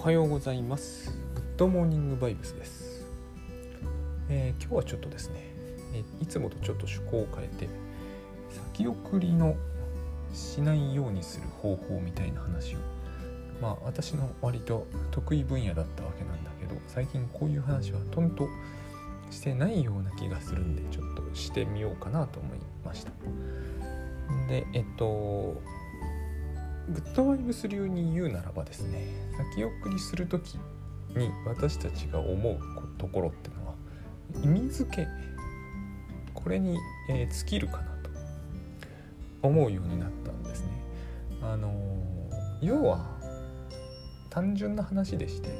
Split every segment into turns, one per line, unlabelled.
おはようございます。グッドモーニングバイブスです、えー、今日はちょっとですね、えいつもとちょっと趣向を変えて先送りのしないようにする方法みたいな話をまあ私の割と得意分野だったわけなんだけど最近こういう話はとんとしてないような気がするんでちょっとしてみようかなと思いました。でえっとグッドバイブス流に言うならばですね先送りする時に私たちが思うところってのは意味付けこれに、え、尽きるかなと思うようになったんですね。あの、要は単純な話でして、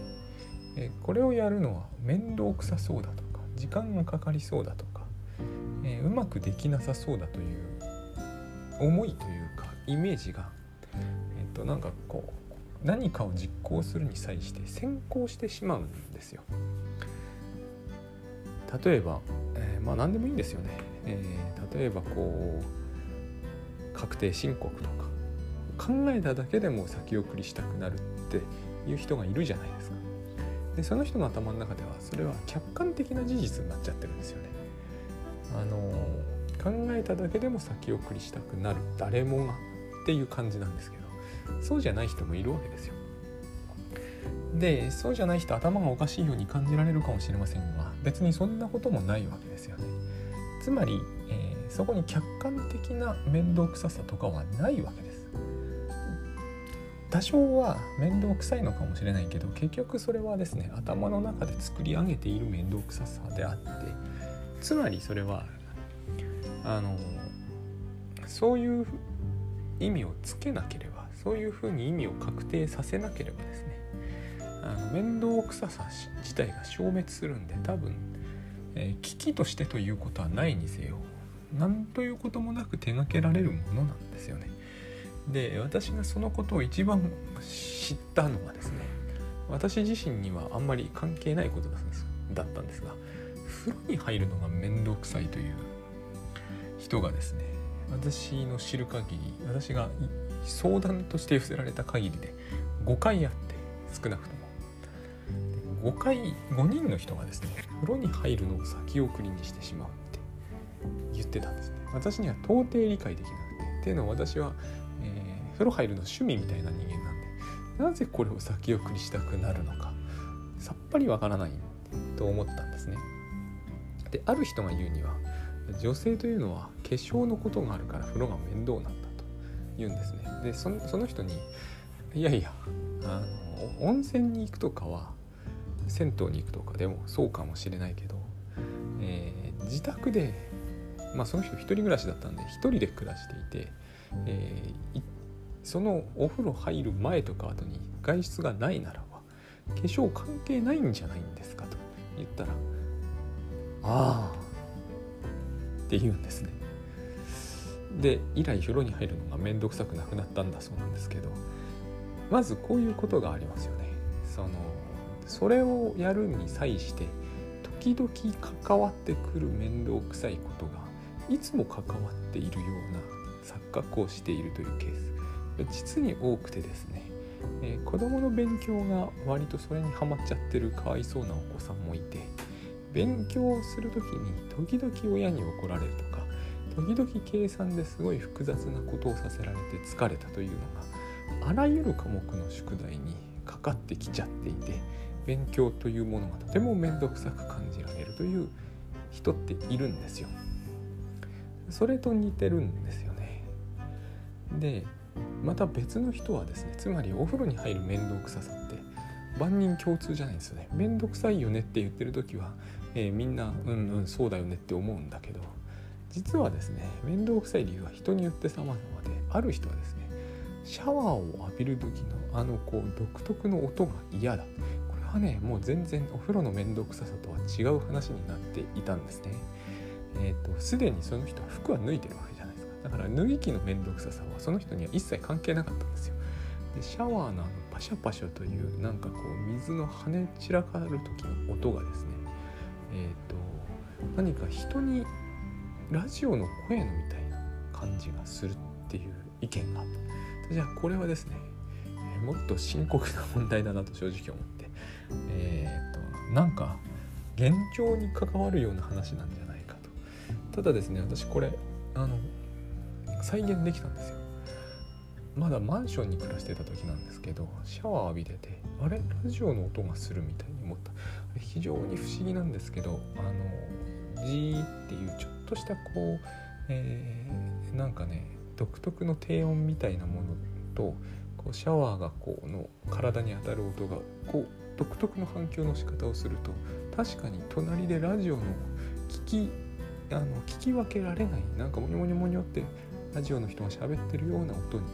え、これをやるのは面倒くさそうだとか時間がかかりそうだとか、えうまくできなさそうだという思いというかイメージがとなんかこう何かを実行するに際して先行してしまうんですよ。例えば、えー、まあ何でもいいんですよね。えー、例えばこう確定申告とか考えただけでも先送りしたくなるっていう人がいるじゃないですか。でその人の頭の中ではそれは客観的な事実になっちゃってるんですよね。あの考えただけでも先送りしたくなる誰もがっていう感じなんですけどそうじゃない人もいるわけですよ。でそうじゃない人頭がおかしいように感じられるかもしれませんが別にそんなこともないわけですよね。つまり、えー、そこに客観的な面倒くささとかはないわけです。多少は面倒くさいのかもしれないけど結局それはですね頭の中で作り上げている面倒くささであってつまりそれはあのそういう意味をつけなければそういうふうに意味を確定させなければですねあの面倒くささ自体が消滅するんで多分、えー、危機としてということはないにせよ何ということもなく手がけられるものなんですよね。で私がそのことを一番知ったのがですね私自身にはあんまり関係ないことだったんですが風呂に入るのが面倒くさいという人がですね私の知る限り私が相談として寄せられた限りで5回あって少なくとも。5回5人の人がですね風呂に入るのを先送りにしてしまうって言ってたんですね。私には到底理解できなくて。っていうのは私は、えー、風呂入るの趣味みたいな人間なんでなぜこれを先送りしたくなるのかさっぱりわからないと思ったんですね。である人が言うには女性というのは化粧のことがあるから風呂が面倒なんだ。言うんですねでその人に「いやいやあの温泉に行くとかは銭湯に行くとかでもそうかもしれないけど、えー、自宅でまあその人一人暮らしだったんで一人で暮らしていて、えー、そのお風呂入る前とか後に外出がないならば化粧関係ないんじゃないんですかと言ったら「ああ」って言うんですね。で以来風呂に入るのが面倒くさくなくなったんだそうなんですけどまずこういうことがありますよね。そのそれをやるに際して時々関わってくる面倒くさいことがいつも関わっているような錯覚をしているというケース実に多くてですね、えー、子どもの勉強が割とそれにはまっちゃってるかわいそうなお子さんもいて勉強する時に時々親に怒られるとか時々計算ですごい複雑なことをさせられて疲れたというのがあらゆる科目の宿題にかかってきちゃっていて勉強というものがとても面倒くさく感じられるという人っているんですよ。それと似てるんですよね。でまた別の人はですねつまりお風呂に入る面倒くささって万人共通じゃないですよね。面倒くさいよねって言ってる時は、えー、みんなうんうんそうだよねって思うんだけど実はですね面倒くさい理由は人によって様々である人はですねシャワーを浴びる時のあのこう独特の音が嫌だ。これはねもう全然お風呂の面倒くささとは違う話になっていたんですね。えっ、ー、とすでにその人は服は脱いでるわけじゃないですか。だから脱ぎ着の面倒くささはその人には一切関係なかったんですよ。でシャワーのあのパシャパシャというなんかこう水の跳ね散らかる時の音がですねえっ、ー、と何か人にラジオの声のみたいな感じがするっていう意見があった。じゃあこれはですねもっと深刻な問題だなと正直思ってえー、っとなんか現状に関わるような話なんじゃないかと。ただですね私これあの再現できたんですよ。まだマンションに暮らしてた時なんですけどシャワー浴びててあれ？ラジオの音がするみたいに思った。非常に不思議なんですけどあのジーっていうちょっとしたこう、えー、なんかね独特の低音みたいなものとこうシャワーがこうの体に当たる音がこう独特の反響の仕方をすると確かに隣でラジオの聞きあの聞き分けられないなんかモニョモニョモニョってラジオの人が喋ってるような音に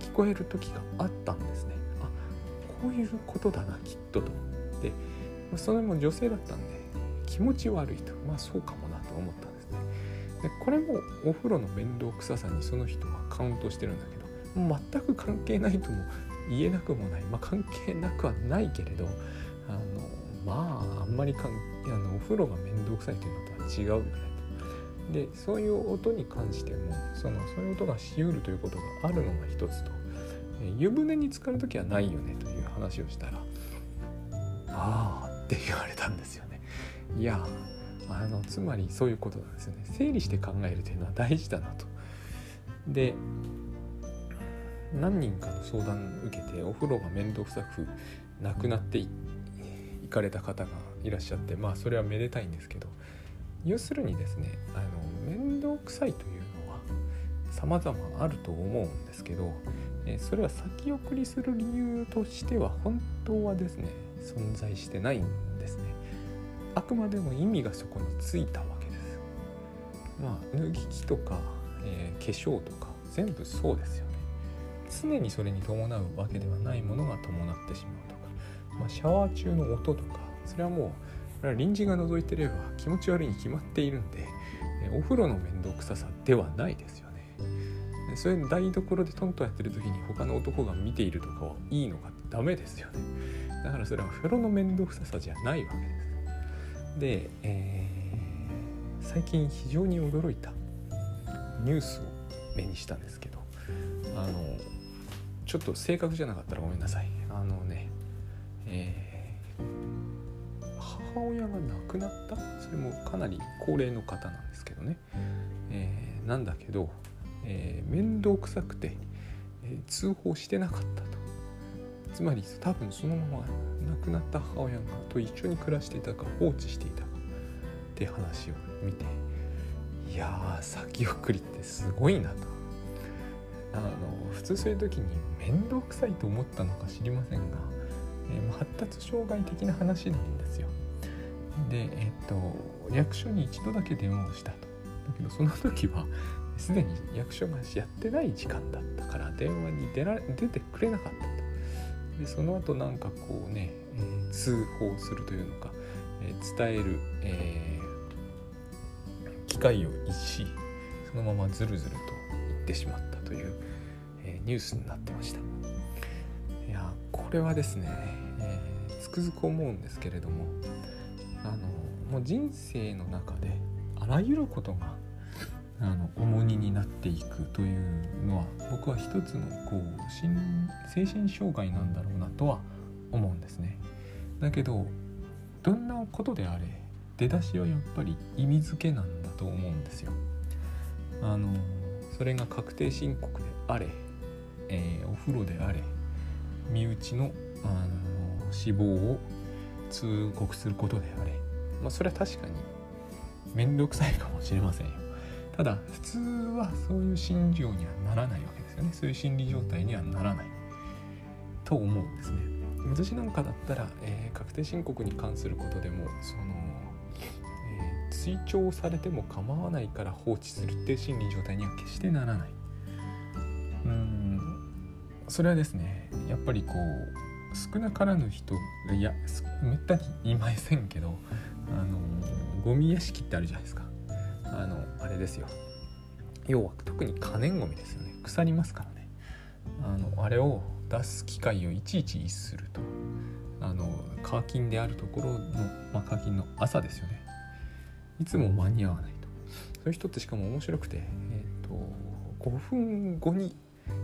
聞こえる時があったんですね。あこういうことだなきっとと。思ってそれも女性だったんで気持ち悪いと。まあそうかもなと思ったんでこれもお風呂の面倒くささにその人はカウントしてるんだけど全く関係ないとも言えなくもない。まあ関係なくはないけれどあのまああんまりかんあのお風呂が面倒くさいというのとは違うよね。とでそういう音に関してもそのそういう音がしうるということがあるのが一つと。湯船に浸かる時はないよねという話をしたら「ああ」って言われたんですよね。いやあのつまりそういうことなんですよね。整理して考えるというのは大事だなと。で何人かの相談受けてお風呂が面倒くさくなくなっていかれた方がいらっしゃってまあそれはめでたいんですけど要するにですねあの面倒くさいというのは様々あると思うんですけどそれは先送りする理由としては本当はですね存在してないんですねくまでも意味がそこについたわけです。まあ脱ぎ着とか、えー、化粧とか全部そうですよね。常にそれに伴うわけではないものが伴ってしまうとか、まあ、シャワー中の音とかそれはもう臨時が覗いてれば気持ち悪いに決まっているんでえお風呂の面倒くささではないですよね。それ台所でトントンやってる時に他の男が見ているとかはいいのかダメですよね。だからそれは風呂の面倒くささじゃないわけです。で、えー、最近非常に驚いたニュースを目にしたんですけどあのちょっと正確じゃなかったらごめんなさい。あのねえー、母親が亡くなった？それもかなり高齢の方なんですけどね、えー、なんだけどえ、面倒くさくて、え、通報してなかったと。つまり多分そのまま亡くなった母親と一緒に暮らしていたか放置していたかって話を見ていやー先送りってすごいなと。あの普通そういう時に面倒くさいと思ったのか知りませんが、えー、発達障害的な話なんですよ。でえっ、と役所に一度だけ電話をしたと。だけどその時はすでに役所がやってない時間だったから電話に出られ出てくれなかった。でその後なんかこうね、えー、通報するというのか、えー、伝える、えー、機会を逸しそのままずるずると言ってしまったという、えニュースになってました。いやこれはですね、えつくづく思うんですけれどもあのもう人生の中であらゆることがあの重荷になっていくというのは僕は一つのこう精神障害なんだろうなとは思うんですね。だけどどんなことであれ出だしはやっぱり意味付けなんだと思うんですよ。あのそれが確定申告であれ、えー、お風呂であれ身内のあの死亡を通告することであれ、まあ、それは確かに面倒くさいかもしれませんよ。ただ普通はそういう心情にはならないわけですよね。そういう心理状態にはならない。と思うんですね。私なんかだったら、えー、確定申告に関することでもその、えー、追徴されても構わないから放置するっていう心理状態には決してならない。うん。それはですねやっぱりこう少なからぬ人いやめったに言いませんけどあのゴミ屋敷ってあるじゃないですか。あのあれですよ。要は特に可燃ごみですよね。腐りますからね。あのあれを出す機会をいちいち逸すると。あのカーキンであるところの、まあ、カーキンの朝ですよね。いつも間に合わないと。そういう人ってしかも面白くて、えーと、5分後に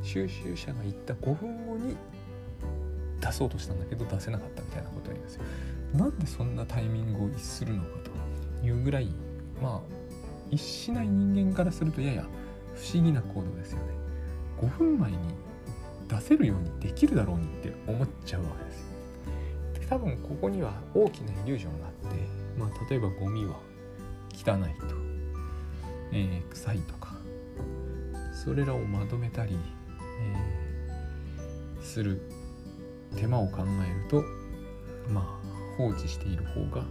収集車が行った。5分後に出そうとしたんだけど出せなかったみたいなことを言うんですよ。なんでそんなタイミングを逸するのかというぐらいまあ逸しない人間からするとやや不思議な行動ですよね。5分前に出せるようにできるだろうにって思っちゃうわけですよ。多分ここには大きなイリュージョンがあって、まあ、例えばゴミは汚いと、えー、臭いとかそれらをまとめたり、えー、する手間を考えるとまあ放置している方が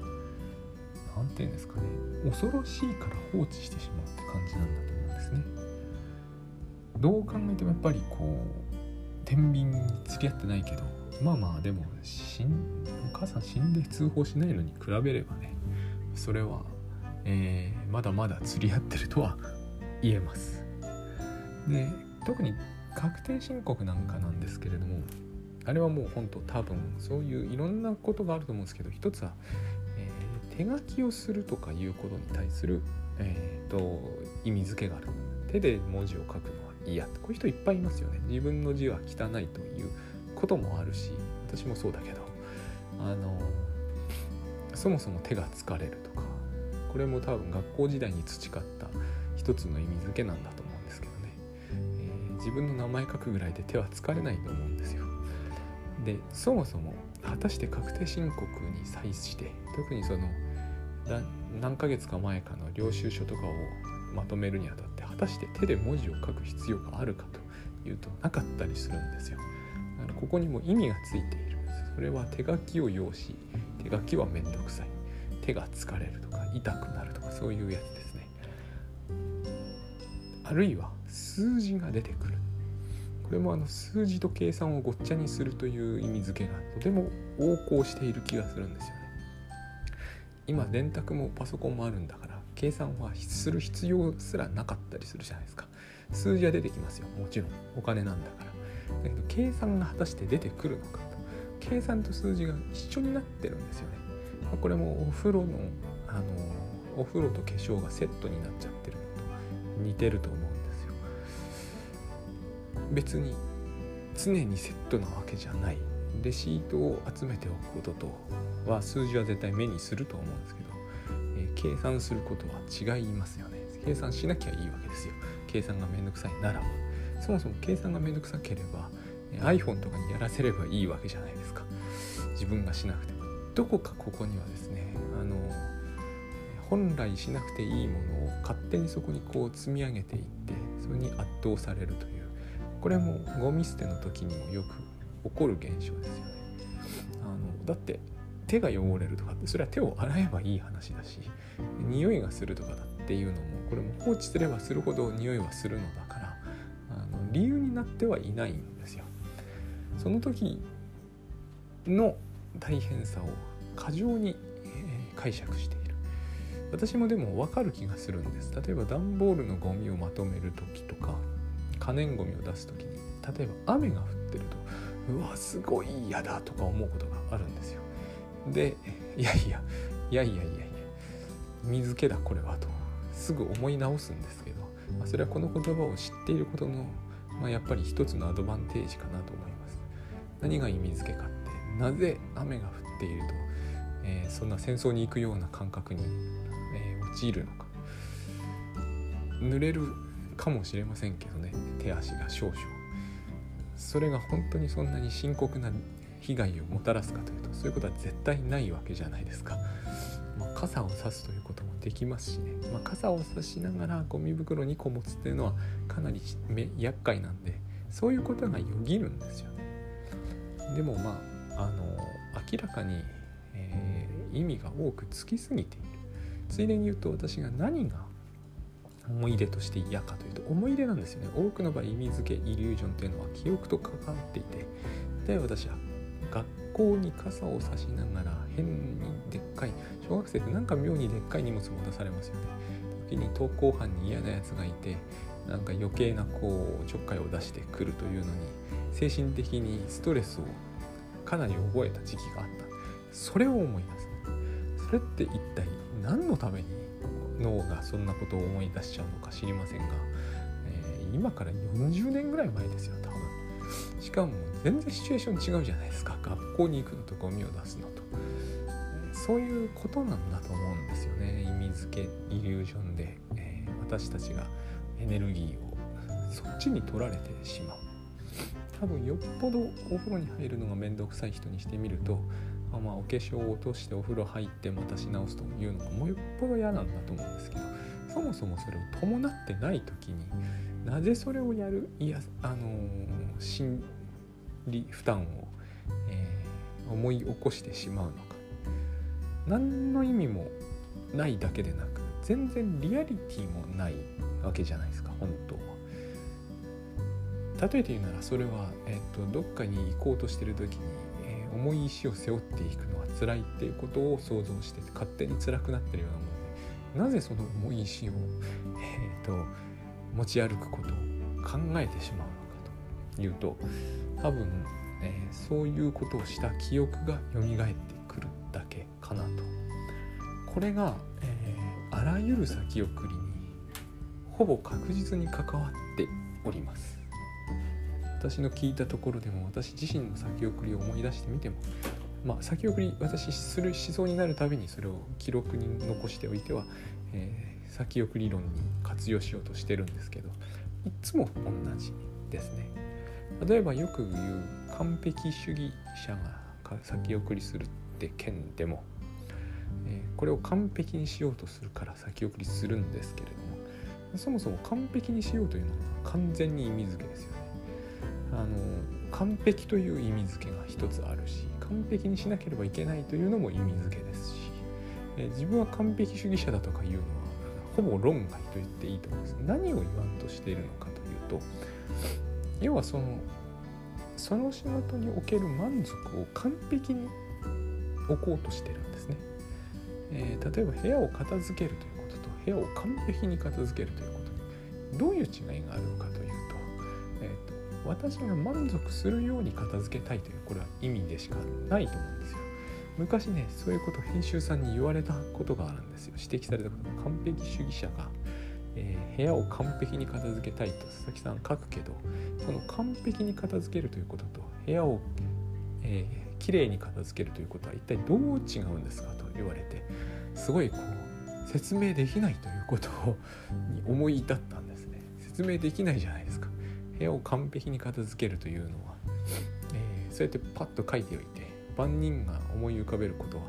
何て言うんですかね恐ろしいから放置してしまうって感じなんだと思うんですね。どう考えてもやっぱりこう天秤に釣り合ってないけどまあまあでも死んお母さん死んで通報しないのに比べればねそれは、えー、まだまだ釣り合ってるとは言えます。で特に確定申告なんかなんですけれどもあれはもう本当多分そういういろんなことがあると思うんですけど一つは、手書きをするとかいうことに対する、えーと、意味付けがある。手で文字を書くのは嫌。こういう人いっぱいいますよね。自分の字は汚いということもあるし私もそうだけど。あのそもそも手が疲れるとかこれも多分学校時代に培った一つの意味付けなんだと思うんですけどね、えー、自分の名前書くぐらいで手は疲れないと思うんですよ。でそもそも果たして確定申告に際して特にその何ヶ月か前かの領収書とかをまとめるにあたって果たして手で文字を書く必要があるかというとなかったりするんですよ。だからここにも意味がついているそれは手書きを要し手書きはめんどくさい手が疲れるとか痛くなるとかそういうやつですね。あるいは数字が出てくるこれもあの数字と計算をごっちゃにするという意味付けがとても横行している気がするんですよね。今電卓もパソコンもあるんだから計算はする必要すらなかったりするじゃないですか。数字は出てきますよもちろんお金なんだから。だけど計算が果たして出てくるのかと計算と数字が一緒になってるんですよね。これもお風呂のあのお風呂と化粧がセットになっちゃってるのと似てると思別に常にセットなわけじゃない。レシートを集めておくこととは数字は絶対目にすると思うんですけど、えー、計算することは違いますよね。計算しなきゃいいわけですよ。計算がめんどくさいなら。ばそもそも計算がめんどくさければ iPhone とかにやらせればいいわけじゃないですか。自分がしなくても。どこかここにはですねあの本来しなくていいものを勝手にそこにこう積み上げていってそれに圧倒されるというこれもゴミ捨ての時にもよく起こる現象ですよね。あのだって手が汚れるとかってそれは手を洗えばいい話だし匂いがするとかだっていうのもこれも放置すればするほど匂いはするのだからあの理由になってはいないんですよ。その時の大変さを過剰に、え、解釈している私もでも分かる気がするんです例えば段ボールのゴミをまとめる時とか可燃ごみを出す時に例えば雨が降ってるとうわすごい嫌だとか思うことがあるんですよ。でいやいやいやいやいやいや水気だこれはとすぐ思い直すんですけど、まあ、それはこの言葉を知っていることの、まあ、やっぱり一つのアドバンテージかなと思います。何が意味付けかってなぜ雨が降っていると、えー、そんな戦争に行くような感覚に、えー、陥るのか濡れるかもしれませんけどね。手足が少々。それが本当にそんなに深刻な被害をもたらすかというとそういうことは絶対ないわけじゃないですか、まあ、傘を差すということもできますしね、まあ、傘を差しながらゴミ袋2個持つっていうのはかなり厄介なんでそういうことがよぎるんですよね。でもまああの明らかに、えー、意味が多くつきすぎている。ついでに言うと私が何が思い出として嫌かというと思い出なんですよね。多くの場合意味付けイリュージョンというのは記憶と関わっていて例えば私は学校に傘を差しながら変にでっかい小学生ってなんか妙にでっかい荷物持たされますよね。時に登校班に嫌なやつがいてなんか余計なこうちょっかいを出してくるというのに精神的にストレスをかなり覚えた時期があった。それを思い出す。それって一体何のために脳がそんなことを思い出しちゃうのか知りませんが、えー、今から40年ぐらい前ですよ多分。しかも全然シチュエーション違うじゃないですか。学校に行くのとゴミを出すのと。そういうことなんだと思うんですよね。意味付けイリュージョンで、えー、私たちがエネルギーをそっちに取られてしまう。多分よっぽどお風呂に入るのが面倒くさい人にしてみるとあまあお化粧を落としてお風呂入ってまたし直すというのがもうよっぽど嫌なんだと思うんですけどそもそもそれを伴ってない時になぜそれをやるいやあのー、心理負担を、えー、思い起こしてしまうのか何の意味もないだけでなく全然リアリティもないわけじゃないですか本当は。例えて言うならそれは、えーと、どっかに行こうとしてる時に、重い石を背負っていくのは辛いっていうことを想像して勝手に辛くなってるようなものでなぜその重い石を、えーと、持ち歩くことを考えてしまうのかというと多分、えー、そういうことをした記憶が蘇ってくるだけかなと。これが、えー、あらゆる先送りにほぼ確実に関わっております。私の聞いたところでも私自身の先送りを思い出してみてもまあ先送り私する思想になるたびにそれを記録に残しておいては、えー、先送り論に活用しようとしてるんですけどいつも同じですね。例えばよく言う完璧主義者が先送りするって件でも、えー、これを完璧にしようとするから先送りするんですけれどもそもそも完璧にしようというのは完全に意味付けですよね。あの完璧という意味付けが一つあるし完璧にしなければいけないというのも意味付けですし、え自分は完璧主義者だとかいうのはほぼ論外と言っていいと思います。何を言わんとしているのかというと要はそのその仕事における満足を完璧に置こうとしてるんですね、えー、例えば部屋を片付けるということと部屋を完璧に片付けるということ。にどういう違いがあるのか,、と私が満足するように片付けたいというこれは意味でしかないと思うんですよ。昔ねそういうこと編集さんに言われたことがあるんですよ。指摘されたことが完璧主義者が、えー、部屋を完璧に片付けたいと佐々木さん書くけどその完璧に片付けるということと部屋を、えー、きれいに片付けるということは一体どう違うんですかと言われてすごいこう説明できないということに思い至ったんですね。説明できないじゃないですか。部屋を完璧に片付けるというのは、えー、そうやってパッと書いておいて万人が思い浮かべることは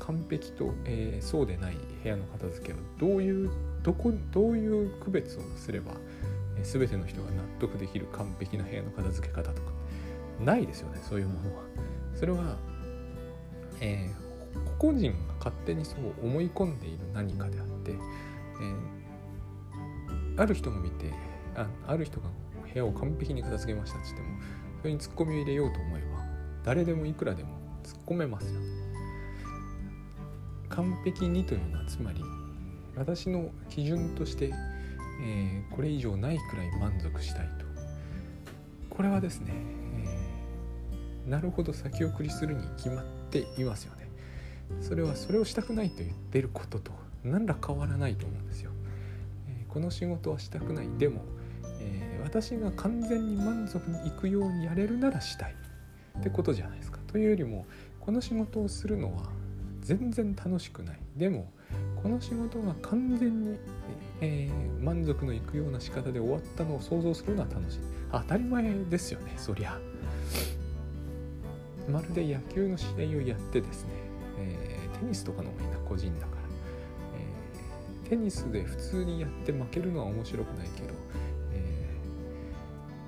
完璧と、えー、そうでない部屋の片付けをどういうどこどういう区別をすれば、えー、全ての人が納得できる完璧な部屋の片付け方とかないですよねそういうものは。それは、えー、個々人が勝手にそう思い込んでいる何かであって、えー、ある人が見てあある人が部屋を完璧に片付けましたって言ってもそれにツッコミを入れようと思えば誰でもいくらでも突っ込めますよ完璧にというのはつまり私の基準として、えー、これ以上ないくらい満足したいと。これはですね、えー、なるほど先送りするに決まっていますよね。それはそれをしたくないと言ってることと何ら変わらないと思うんですよ、えー、この仕事はしたくない。でもえー、私が完全に満足にいくようにやれるならしたい。ってことじゃないですか。というよりもこの仕事をするのは全然楽しくない。でもこの仕事が完全に、えー、満足のいくような仕方で終わったのを想像するのは楽しい。当たり前ですよねそりゃ。まるで野球の試合をやってですね、えー、テニスとかの方がいいな個人だから、え、テニスで普通にやって負けるのは面白くないけど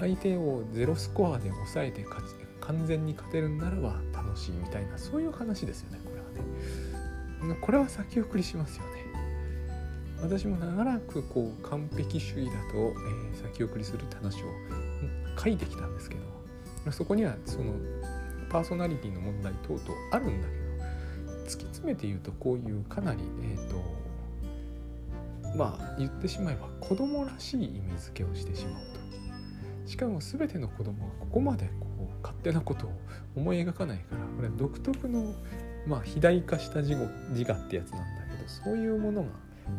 相手をゼロスコアで抑えて勝ち完全に勝てるんならば楽しいみたいなそういう話ですよねこれはね。これは先送りしますよね。私も長らくこう完璧主義だと、えー、先送りするって話を書いてきたんですけどそこにはそのパーソナリティの問題等々あるんだけど突き詰めて言うとこういうかなりえっ、ー、とまあ言ってしまえば子供らしい意味付けをしてしまう。しかも全ての子供はここまでこう勝手なことを思い描かないからこれ独特の、まあ、肥大化した自自我ってやつなんだけどそういうもの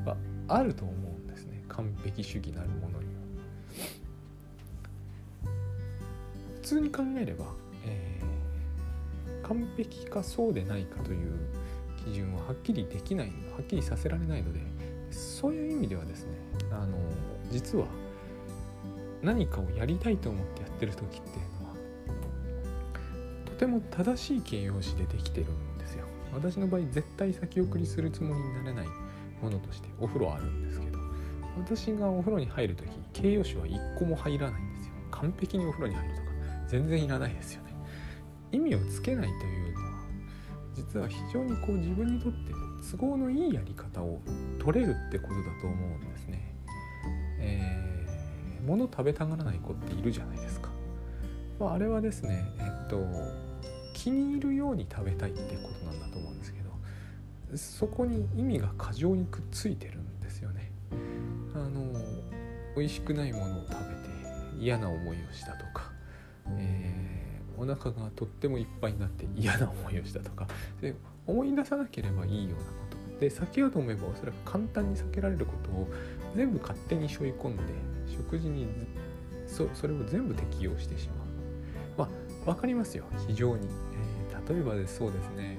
があると思うんですね完璧主義なるものには。普通に考えればえー、完璧かそうでないかという基準ははっきりできないはっきりさせられないのでそういう意味ではですねあの実は何かをやりたいと思ってやってる時っていうのはとても正しい形容詞でできてるんですよ。私の場合絶対先送りするつもりになれないものとしてお風呂あるんですけど私がお風呂に入る時形容詞は1個も入らないんですよ。完璧にお風呂に入るとか全然いらないですよね。意味をつけないというのは実は非常にこう自分にとって都合のいいやり方を取れるってことだと思うんですね。えー、物食べたがらない子っているじゃないですか。まあ、あれはですね、えっと、気に入るように食べたいってことなんだと思うんですけどそこに意味が過剰にくっついてるんですよね。あの美味しくないものを食べて嫌な思いをしたとか、えー、お腹がとってもいっぱいになって嫌な思いをしたとかで思い出さなければいいようなことで避けようと思えばおそらく簡単に避けられることを全部勝手に背負い込んで食事にそそれを全部適用してしまう。まあ分かりますよ。非常に、えー、例えばでそうですね。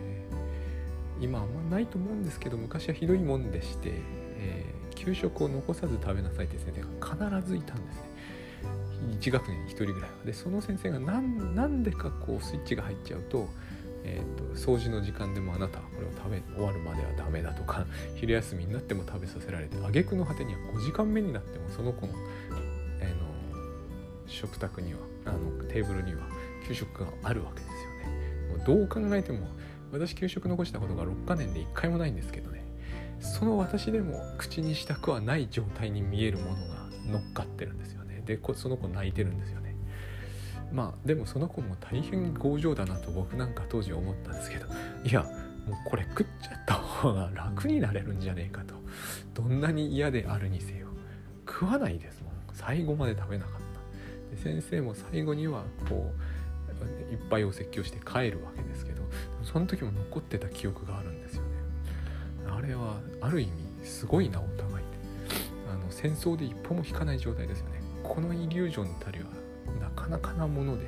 今あんまないと思うんですけど昔はひどいもんでして、えー、給食を残さず食べなさいって先生が必ずいたんですね。1学年に1人ぐらいは。でその先生が何でかこうスイッチが入っちゃうとえーと、掃除の時間でもあなたはこれを食べ終わるまではダメだとか 昼休みになっても食べさせられて挙句の果てには5時間目になってもその子の,、えー、の食卓にはあのテーブルには給食があるわけですよね。もうどう考えても私給食残したことが6カ年で1回もないんですけどね。その私でも口にしたくはない状態に見えるものが乗っかってるんですよね。でその子泣いてるんですよ。まあでもその子も大変強情だなと僕なんか当時思ったんですけどいやもうこれ食っちゃった方が楽になれるんじゃねえかと。どんなに嫌であるにせよ食わないですもん。最後まで食べなかった。で先生も最後にはこういっぱいお説教して帰るわけですけどその時も残ってた記憶があるんですよね。あれはある意味すごいなお互いあの戦争で一歩も引かない状態ですよね。このイリュージョンたりはかなかなもので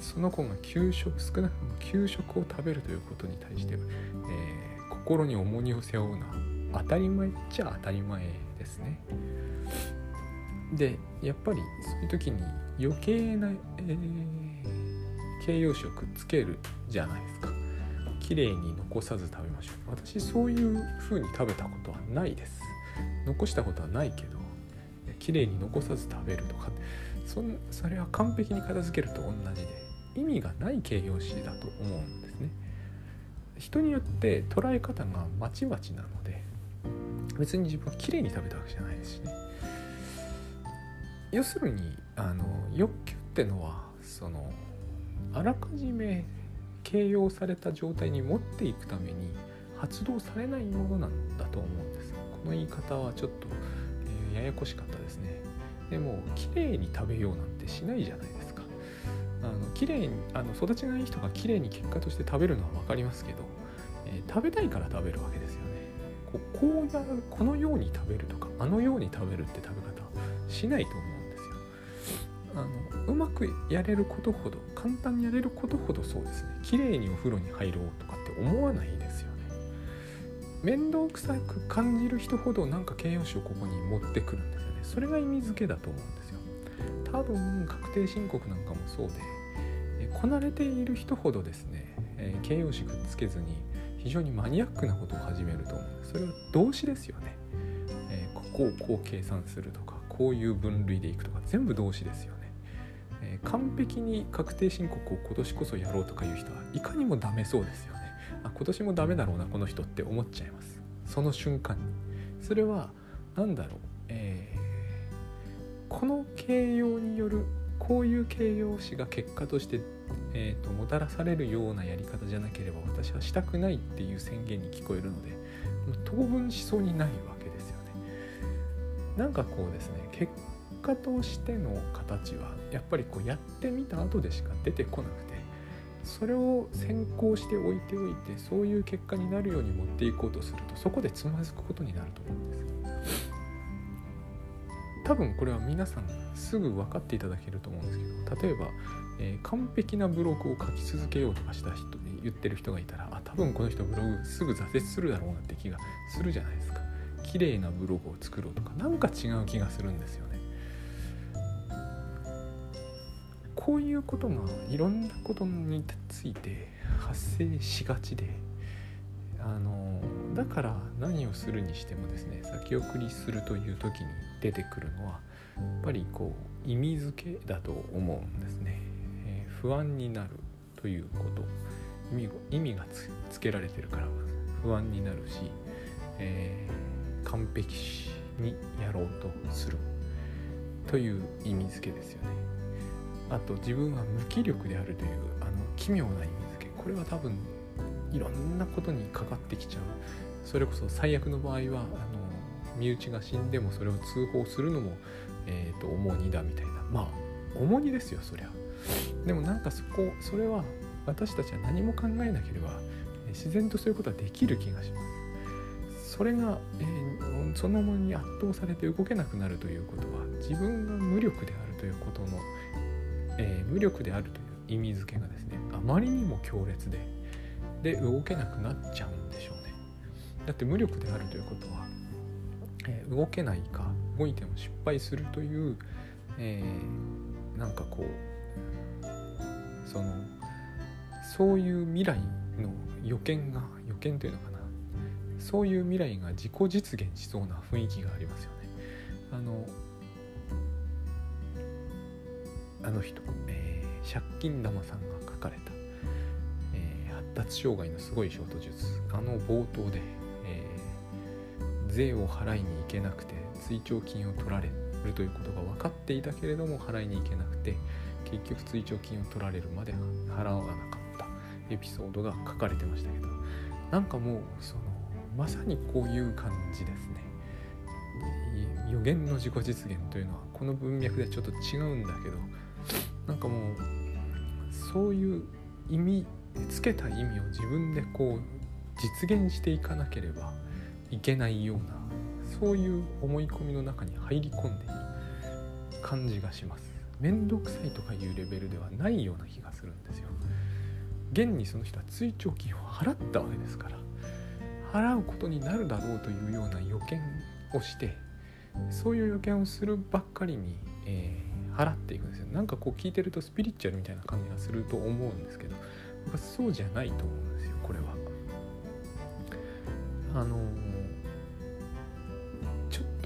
その子が給食少なくとも給食を食べるということに対して、えー、心に重荷を背負うのは当たり前っちゃ当たり前ですね。でやっぱりそういう時に余計な、えー、形容詞をくっつけるじゃないですか。綺麗に残さず食べましょう。私そういう風に食べたことはないです。残したことはないけど綺麗に残さず食べるとかそそれは完璧に片付けると同じで意味がない形容詞だと思うんですね。人によって捉え方がまちまちなので別に自分は綺麗に食べたわけじゃないですしね。要するにあの欲求ってのはそのあらかじめ形容された状態に持っていくために発動されないものなんだと思うんです。この言い方はちょっと、えー、ややこしかったですね。でも綺麗に食べようなんてしないじゃないですか。あの綺麗にあの育ちがいい人が綺麗に結果として食べるのは分かりますけど、えー、食べたいから食べるわけですよね。こうこうやこのように食べるとかあのように食べるって食べ方しないと思うんですよ。あのうまくやれることほど簡単にやれることほどそうですね。綺麗にお風呂に入ろうとかって思わないですよね。面倒くさく感じる人ほどなんか形容詞をここに持ってくるんですそれが意味付けだと思うんですよ。多分確定申告なんかもそうで、こなれている人ほどですね、え、形容詞くっつけずに非常にマニアックなことを始めると思うそれは動詞ですよね、え、ここをこう計算するとかこういう分類でいくとか全部動詞ですよね、え、完璧に確定申告を今年こそやろうとかいう人はいかにもダメそうですよね。あ今年もダメだろうなこの人って思っちゃいます。その瞬間に。それは何だろう、えーこの形容によるこういう形容詞が結果として、えーと、もたらされるようなやり方じゃなければ私はしたくないっていう宣言に聞こえるので当分しそうにないわけですよね。なんかこうですね結果としての形はやっぱりこうやってみた後でしか出てこなくてそれを先行しておいておいてそういう結果になるように持っていこうとするとそこでつまずくことになると思うんです。多分これは皆さんすぐ分かっていただけると思うんですけど例えばえー、完璧なブログを書き続けようとかした人言ってる人がいたらあ多分この人ブログすぐ挫折するだろうなって気がするじゃないですか。綺麗なブログを作ろうとか何か違う気がするんですよね。こういうことがいろんなことについて発生しがちであのだから何をするにしてもですね先送りするという時に出てくるのはやっぱりこう意味付けだと思うんですね、えー、不安になるということ。意味意味がつけられてるから不安になるし、えー、完璧にやろうとするという意味付けですよね。あと自分は無気力であるというあの奇妙な意味付け。これは多分いろんなことにかかってきちゃう。それこそ最悪の場合はあの身内が死んでもそれを通報するのも、えーと、重荷だみたいな。まあ重荷ですよそりゃ。でもなんかそこそれは私たちは何も考えなければ自然とそういうことはできる気がします。それが、えー、そのものに圧倒されて動けなくなるということは自分が無力であるということの、えー、無力であるという意味付けがですねあまりにも強烈でで動けなくなっちゃうんでしょうね。だって無力であるということは、えー、動けないか動いても失敗するという、えー、なんかこうそのそういう未来の予見が予見というのかな。そういう未来が自己実現しそうな雰囲気がありますよね。あのあの人、えー、借金玉さんが書かれたえ、発達障害のすごいショート術あの冒頭で、税を払いに行けなくて追徴金を取られるということが分かっていたけれども払いに行けなくて結局追徴金を取られるまで払わなかった。エピソードが書かれてましたけど。なんかもうそのまさにこういう感じですね。予言の自己実現というのはこの文脈ではちょっと違うんだけどなんかもうそういう意味つけた意味を自分でこう実現していかなければいけないようなそういう思い込みの中に入り込んでいる感じがします。面倒くさいとかいうレベルではないような気がするんですよ。現にその人は追徴金を払ったわけですから払うことになるだろうというような予見をしてそういう予見をするばっかりに、えー、払っていくんですよ。なんかこう聞いてるとスピリチュアルみたいな感じがすると思うんですけど僕そうじゃないと思うんですよこれは。あのちょっ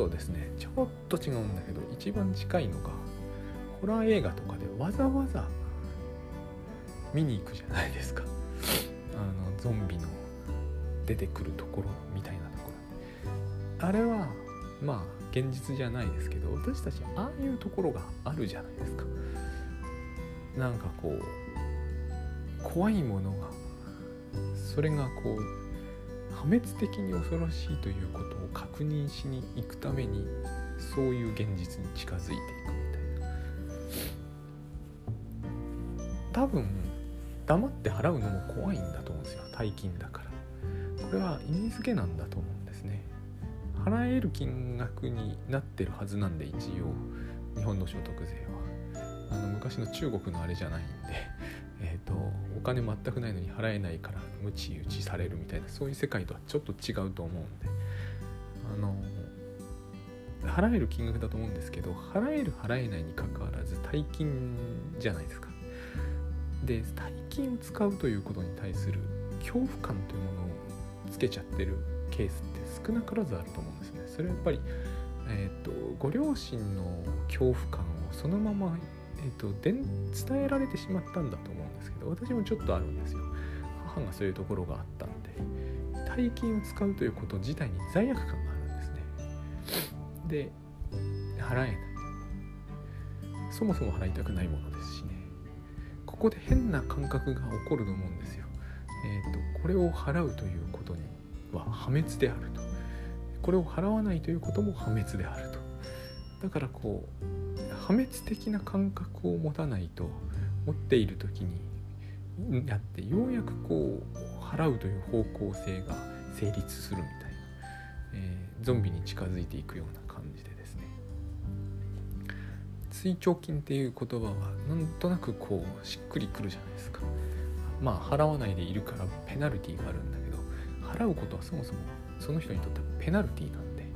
とですねちょっと違うんだけど一番近いのがホラー映画とかでわざわざ見に行くじゃないですか。あのゾンビの出てくるところみたいなところ。あれはまあ現実じゃないですけど私たちああいうところがあるじゃないですか。なんかこう怖いものがそれがこう破滅的に恐ろしいということを確認しに行くためにそういう現実に近づいていくみたいな。多分黙って払うのも怖いんだと思うんですよ。大金だから。これは意味付けなんだと思うんですね。払える金額になってるはずなんで一応。日本の所得税はあの昔の中国のあれじゃないんで、お金全くないのに払えないからムチ打ちされるみたいなそういう世界とはちょっと違うと思うんで。あの払える金額だと思うんですけど払える払えないにかかわらず大金じゃないですか。で大金を使うということに対する恐怖感というものをつけちゃってるケースって少なからずあると思うんですね。それはやっぱり、えーとご両親の恐怖感をそのままえーと、伝えられてしまったんだと思うですけど私もちょっとあるんですよ。母がそういうところがあったんで大金を使うということ自体に罪悪感があるんですね。で払えない。そもそも払いたくないものですしね。ここで変な感覚が起こると思うんですよ。えっ、ー、とこれを払うということには破滅であると。これを払わないということも破滅であると。だからこう破滅的な感覚を持たないと持っている時にやってようやくこう払うという方向性が成立するみたいな、えー、ゾンビに近づいていくような感じでですね。追徴金っていう言葉はなんとなくこうしっくりくるじゃないですか。まあ払わないでいるからペナルティーがあるんだけど払うことはそもそもその人にとってはペナルティーなんで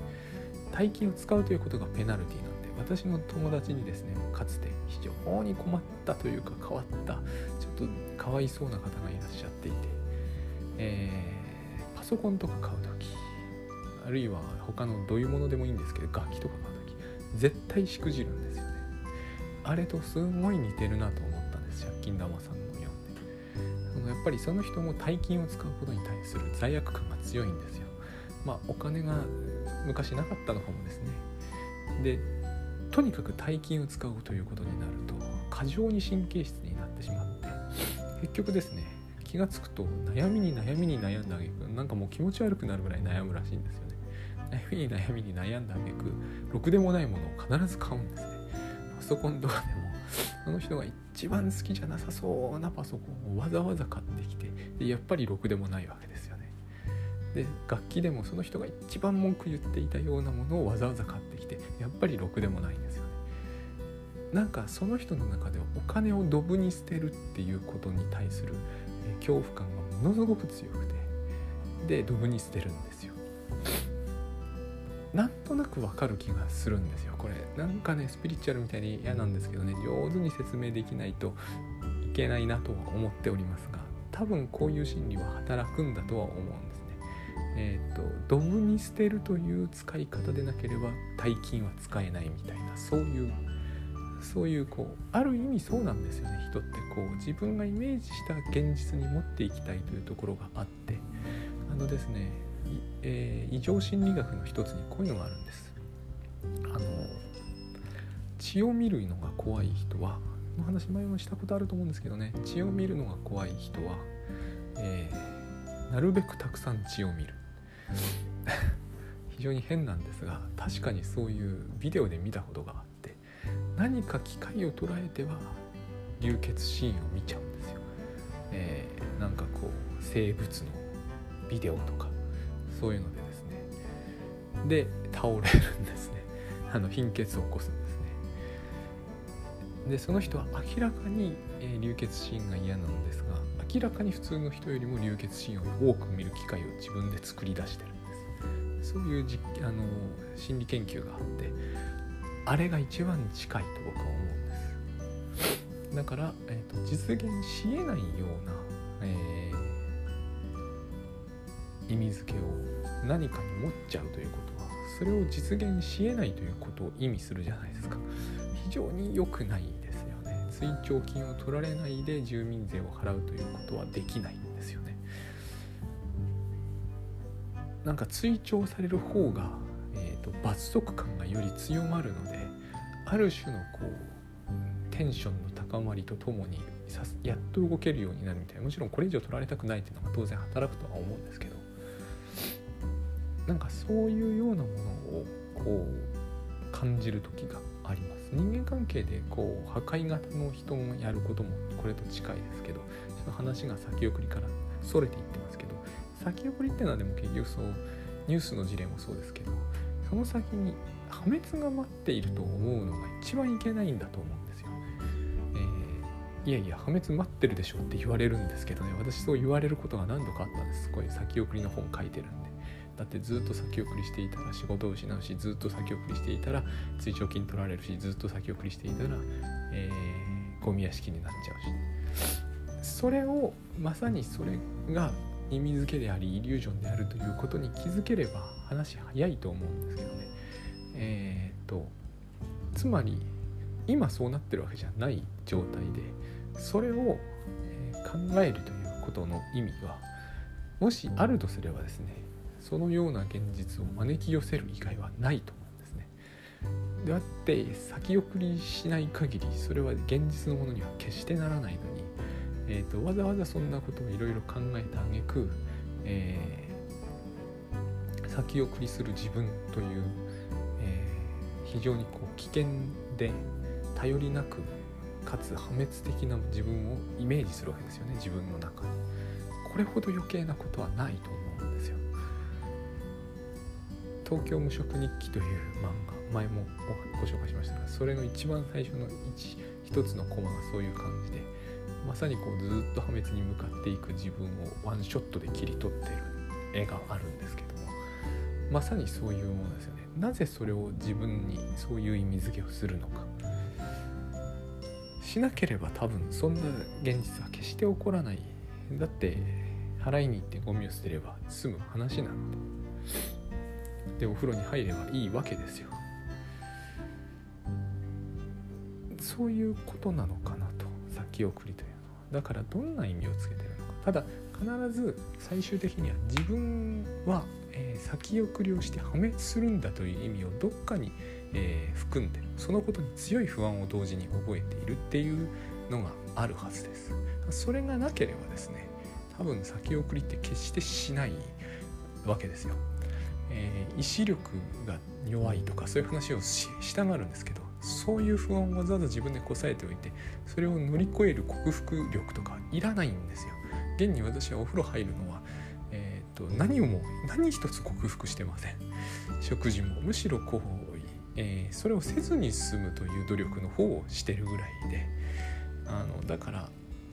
大金を使うということがペナルティーなんで私の友達にですねかつて非常に困ったというか変わったちょっとかわいそうな方がいらっしゃっていて、えー、パソコンとか買う時あるいは他のどういうものでもいいんですけど楽器とか買う時絶対しくじるんですよね。あれとすごい似てるなと思ったんです借金玉さんの読んで。そのやっぱりその人も大金を使うことに対する罪悪感が強いんですよ。まあお金が昔なかったのかもですね。でとにかく大金を使うということになると過剰に神経質になってしまって結局ですね気が付くと悩みに悩みに悩んだあげくなんかもう気持ち悪くなるぐらい悩むらしいんですよね。悩みに悩みに悩んだあげくろくでもないものを必ず買うんですね。パソコンとかでもその人が一番好きじゃなさそうなパソコンをわざわざ買ってきてでやっぱりろくでもないわけですよね。で楽器でもその人が一番文句言っていたようなものをわざわざ買ってきてやっぱりろくでもないんなんかその人の中ではお金をドブに捨てるっていうことに対する恐怖感がものすごく強くてでドブに捨てるんですよ。なんとなくわかる気がするんですよこれ。なんかねスピリチュアルみたいに嫌なんですけどね上手に説明できないといけないなとは思っておりますが多分こういう心理は働くんだとは思うんですね。えっ、ー、とドブに捨てるという使い方でなければ大金は使えないみたいなそういうそういうこうある意味そうなんですよね。人ってこう自分がイメージした現実に持っていきたいというところがあって。あのですねえー、異常心理学の一つにこういうのがあるんです。あの血を見るのが怖い人はこの話前もしたことあると思うんですけどね。血を見るのが怖い人は、えー、なるべくたくさん血を見る。非常に変なんですが確かにそういうビデオで見たことが何か機械を捉えては流血シーンを見ちゃうんですよ、えー、なんかこう生物のビデオとかそういうのでですね。で倒れるんですね。あの貧血を起こすんですね。でその人は明らかに、えー、流血シーンが嫌なんですが明らかに普通の人よりも流血シーンを多く見る機会を自分で作り出してるんです。そういう実あの心理研究があってあれが一番近いと僕は思うんです。だから、えーと、実現しえないような、えー、意味付けを何かに持っちゃうということはそれを実現しえないということを意味するじゃないですか。非常に良くないですよね。追徴金を取られないで住民税を払うということはできないんですよね。なんか追徴される方が、えーと、罰則感がより強まるのである種のこうテンションの高まりとともにやっと動けるようになるみたいな。もちろんこれ以上取られたくないっていうのが当然働くとは思うんですけど。なんかそういうようなものをこう感じる時があります。人間関係でこう破壊型の人もやることもこれと近いですけどその話が先送りからそれていってますけど先送りっていうのはでも結局そうニュースの事例もそうですけどその先に破滅が待っていると思うのが一番いけないんだと思うんですよ。えー、いやいや破滅待ってるでしょって言われるんですけどね私そう言われることが何度かあったんですこういう先送りの本書いてるんで。だってずっと先送りしていたら仕事を失うしずっと先送りしていたら追徴金取られるしずっと先送りしていたら、えー、ゴミ屋敷になっちゃうしそれをまさにそれが意味付けでありイリュージョンであるということに気づければ話早いと思うんですけどねえー、っとつまり今そうなってるわけじゃない状態でそれを、考えるということの意味はもしあるとすればですねそのような現実を招き寄せる以外はないと思うんですね。であって先送りしない限りそれは現実のものには決してならないのに、えーと、わざわざそんなことをいろいろ考えた挙句、えー、先送りする自分という、非常にこう危険で頼りなくかつ破滅的な自分をイメージするわけですよね自分の中に。これほど余計なことはないと思うんですよ。「東京無職日記」という漫画前もご紹介しましたがそれの一番最初の一つのコマがそういう感じでまさにこうずっと破滅に向かっていく自分をワンショットで切り取ってる絵があるんですけどまさにそういうものですよね。なぜそれを自分にそういう意味付けをするのか。しなければ多分そんな現実は決して起こらない。だって払いに行ってゴミを捨てれば済む話なんででお風呂に入ればいいわけですよ。そういうことなのかなと先送りというのは。だからどんな意味をつけてるのか。ただ必ず最終的には自分は、えー、先送りをして破滅するんだという意味をどっかに、えー、含んでそのことに強い不安を同時に覚えているっていうのがあるはずです。それがなければですね多分先送りって決してしないわけですよ、えー、意志力が弱いとかそういう話をしたがるんですけどそういう不安をわざわざ自分でこさえておいてそれを乗り越える克服力とかいらないんですよ。現に私はお風呂入るのは、と、何をも何一つ克服してません。食事もむしろこう、えー、それをせずに済むという努力の方をしてるぐらいで。あのだから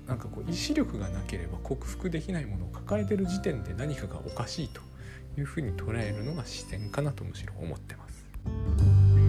なんかこう意志力がなければ克服できないものを抱えてる時点で何かがおかしいというふうに捉えるのが自然かなとむしろ思ってます。